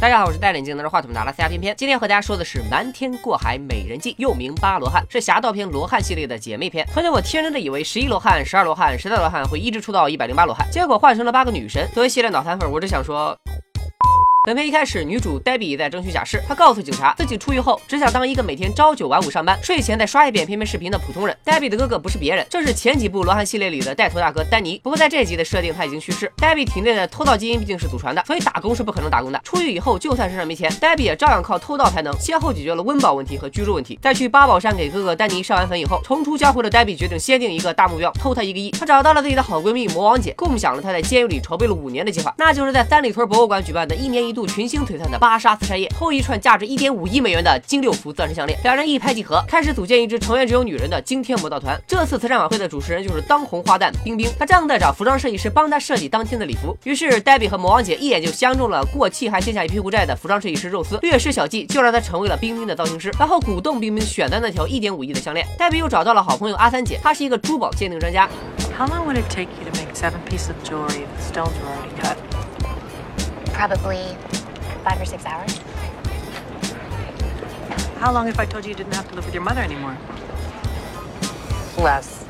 大家好，我是戴眼镜拿着话筒的阿拉斯加偏偏，今天和大家说的是《瞒天过海美人计》，又名《八罗汉》，是侠盗片罗汉系列的姐妹篇。曾经我天真的以为十一罗汉、十二罗汉、十三罗汉会一直出到一百零八罗汉，结果换成了八个女神。作为系列脑残粉，我只想说。本片一开始，女主黛比在争取假释。她告诉警察，自己出狱后只想当一个每天朝九晚五上班，睡前再刷一遍片片视频的普通人。黛比的哥哥不是别人，正是前几部罗汉系列里的带头大哥丹尼。不过在这集的设定，他已经去世。黛比体内的偷盗基因毕竟是祖传的，所以打工是不可能打工的。出狱以后，就算身上没钱，黛比也照样靠偷盗才能。先后解决了温饱问题和居住问题。在去八宝山给哥哥丹尼上完坟以后，重出江湖的黛比决定先定一个大目标，偷他一个亿。她找到了自己的好闺蜜魔王姐，共享了她在监狱里筹备了五年的计划，那就是在三里屯博物馆举办的一年一一度群星璀璨。的芭莎慈善夜后一串价值一点五亿美元的金六福钻石项链，两人一拍即合，开始组建一支成员只有女人的惊天魔盗团。这次慈善晚会的主持人就是当红花旦冰冰，她正在找服装设计师帮她设计当天的礼服。于是黛比和魔王姐一眼就相中了过气还欠下一屁股债的服装设计师肉丝，略施小计就让他成为了冰冰的造型师，然后鼓动冰冰选的那条一点五亿的项链。黛比又找到了好朋友阿三姐，她是一个珠宝鉴定专家。How long would it take you to make seven pieces of jewelry if the stones were already cut? Probably five or six hours. How long if I told you you didn't have to live with your mother anymore? Less.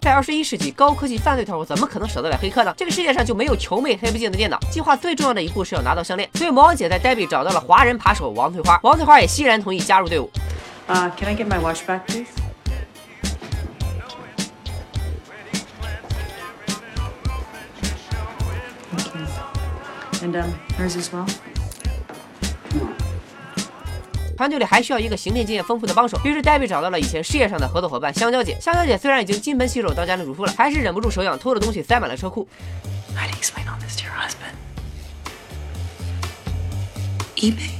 在二十一世纪，高科技犯罪团伙怎么可能舍得了黑客呢？这个世界上就没有球妹黑不进的电脑。计划最重要的一步是要拿到项链，所以魔王姐在黛比找到了华人扒手王翠花，王翠花也欣然同意加入队伍。Uh, can I get my watch back, please? Thank you. And um, hers as well. 团队里还需要一个行骗经验丰富的帮手，于是黛比找到了以前事业上的合作伙伴香蕉姐。香蕉姐虽然已经金盆洗手当家庭主妇了，还是忍不住手痒，偷了东西塞满了车库。Explain all this to your husband? eBay.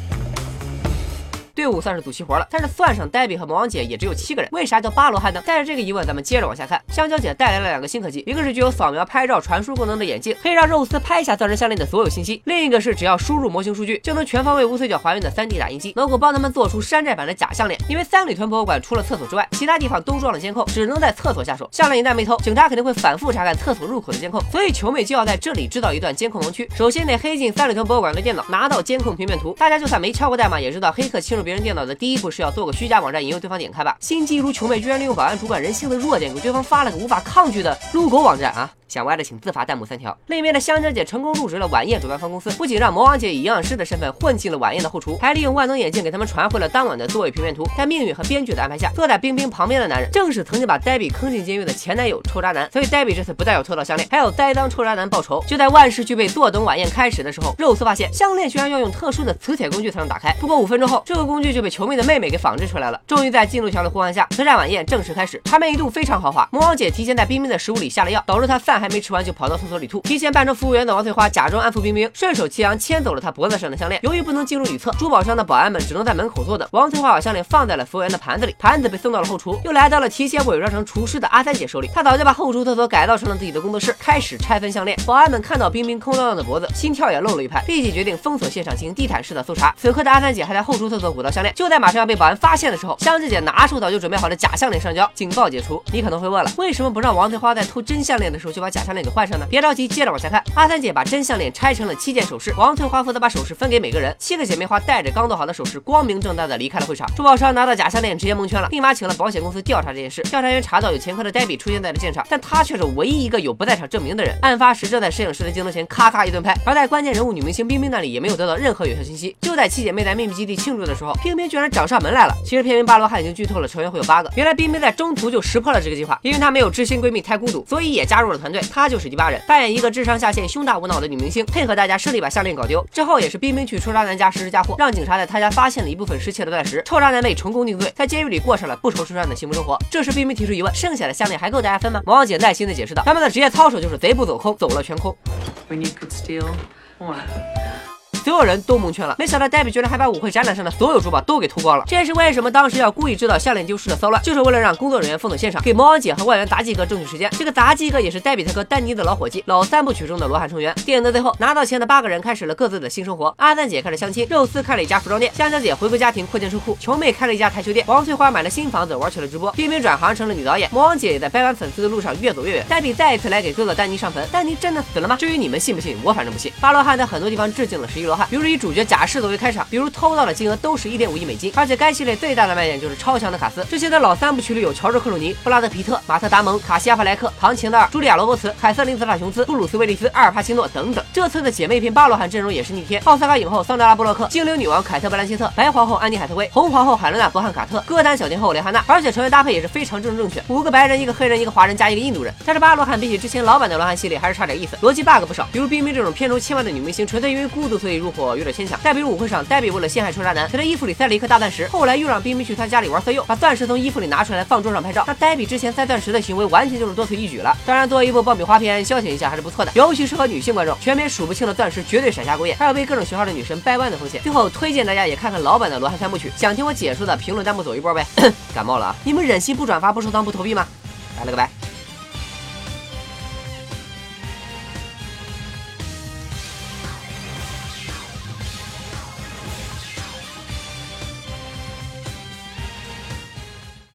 队伍算是组齐活了，但是算上黛比和魔王姐也只有七个人，为啥叫八罗汉呢？带着这个疑问，咱们接着往下看。香蕉姐带来了两个新科技，一个是具有扫描、拍照、传输功能的眼镜，可以让肉丝拍下钻石项链的所有信息；另一个是只要输入模型数据，就能全方位无死角还原的 3D 打印机，能够帮他们做出山寨版的假项链。因为三里屯博物馆除了厕所之外，其他地方都装了监控，只能在厕所下手。项链一旦被偷，警察肯定会反复查看厕所入口的监控，所以球妹就要在这里制造一段监控盲区。首先得黑进三里屯博物馆的电脑，拿到监控平面图。大家就算没敲过代码，也知道黑客侵入别人电脑的第一步。是要做个虚假网站引诱对方点开吧？心机如球妹居然利用保安主管人性的弱点，给对方发了个无法抗拒的撸狗网站啊！想歪的请自罚弹幕三条。另一边的香蕉姐成功入职了晚宴主办方公司，不仅让魔王姐以营养师的身份混进了晚宴的后厨，还利用万能眼镜给他们传回了当晚的座位平面图。在命运和编剧的安排下，坐在冰冰旁边的男人正是曾经把黛比坑进监狱的前男友臭渣男。所以黛比这次不但有偷到项链，还要栽赃臭渣男报仇。就在万事俱备，坐等晚宴开始的时候，肉丝发现项链居然要用特殊的磁铁工具才能打开。不过五分钟后，这个工具就被球妹的妹妹给仿制出来了。终于在进度条的呼唤下，慈善晚宴正式开始。场面一度非常豪华。魔王姐提前在冰冰的食物里下了药，导致她饭还没吃完就跑到厕所里吐。提前扮成服务员的王翠花假装安抚冰冰，顺手齐扬牵走了她脖子上的项链。由于不能进入女厕，珠宝商的保安们只能在门口坐等。王翠花把项链放在了服务员的盘子里，盘子被送到了后厨，又来到了提前伪装成厨师的阿三姐手里。她早就把后厨厕所改造成了自己的工作室，开始拆分项链。保安们看到冰冰空荡荡的脖子，心跳也漏了一拍，立即决定封锁现场进行地毯式的搜查。此刻的阿三姐还在后厨厕所鼓捣项链，就在马上要被保安发现的时候，香蕉姐拿出早就准备好的假项链上交，警报解除。你可能会问了，为什么不让王翠花在偷真项链的时候就把假项链给换上呢？别着急，接着往下看。阿三姐把真项链拆成了七件首饰，王翠花负责把首饰分给每个人。七个姐妹花带着刚做好的首饰，光明正大的离开了会场。珠宝商拿到假项链，直接蒙圈了，立马请了保险公司调查这件事。调查员查到有前科的黛比出现在了现场，但她却是唯一一个有不在场证明的人。案发时正在摄影师的镜头前咔咔一顿拍，而在关键人物女明星冰冰那里也没有得到任何有效信息。就在七姐妹在秘密基地庆祝的时候，冰冰居然找上门来了。其实片名《巴罗汉》已经剧透了，成员会有八个。原来冰冰在中途就识破了这个计划，因为她没有知心闺蜜太孤独，所以也加入了团队。她就是第八人，扮演一个智商下线、胸大无脑的女明星，配合大家顺利把项链搞丢。之后也是冰冰去臭渣男家实施嫁祸，让警察在他家发现了一部分失窃的钻石。臭渣男被成功定罪，在监狱里过上了不愁吃穿的幸福生活。这时冰冰提出疑问：剩下的项链还够大家分吗？王姐耐心的解释道：他们的职业操守就是贼不走空，走了全空。When you could steal? 所有人都蒙圈了。没想到黛比居然还把舞会展览上的所有珠宝都给偷光了。这也是为什么当时要故意制造项链丢失的骚乱，就是为了让工作人员封锁现场，给魔王姐和外援杂技哥争取时间。这个杂技哥也是黛比他哥丹尼的老伙计，老三部曲中的罗汉成员。电影的最后，拿到钱的八个人开始了各自的新生活。阿赞姐开始相亲，肉丝开了一家服装店，香蕉姐回归家庭扩建车库，球妹开了一家台球店，王翠花买了新房子，玩起了直播，冰冰转行成了女导演，魔王姐也在掰弯粉丝的路上越走越远。黛比再一次来给哥哥丹尼上坟，丹尼真的死了吗？至于你们信不信，我反正不信。巴罗汉在很多地方致敬了十一罗汉比如以主角假释作为开场，比如偷到的金额都是一点五亿美金，而且该系列最大的卖点就是超强的卡斯。这些在老三部曲里有乔治克鲁尼、布拉德皮特、马特达蒙、卡西亚弗莱克、唐琴的茱莉亚罗伯茨、凯瑟琳泽塔琼斯、布鲁斯威利斯、阿尔帕西诺等等。这次的姐妹篇巴罗汉阵容也是逆天，奥斯卡影后桑德拉布洛克、精灵女王凯特布兰切特、白皇后安妮海瑟薇、红皇后海伦娜伯汉卡特、歌坛小天后蕾哈娜，而且成员搭配也是非常正正确，五个白人、一个黑人、一个华人加一个印度人。但是巴罗汉比起之前老版的罗汉系列还是差点意思，逻辑 bug 不少，比如冰冰这种片酬千万的女明星，纯粹因为孤独所以入伙有点牵强。再比如舞会上，黛比为了陷害臭渣男，在他衣服里塞了一颗大钻石，后来又让冰冰去他家里玩色诱，把钻石从衣服里拿出来放桌上拍照。那黛比之前塞钻石的行为完全就是多此一举了。当然，作为一部爆米花片，消遣一下还是不错的，尤其适合女性观众。全篇数不清的钻石绝对闪瞎狗眼，还有被各种型号的女神掰弯的风险。最后推荐大家也看看老版的罗汉三部曲，想听我解说的评论弹幕走一波呗。感冒了啊，你们忍心不转发不收藏不投币吗？拜了个拜。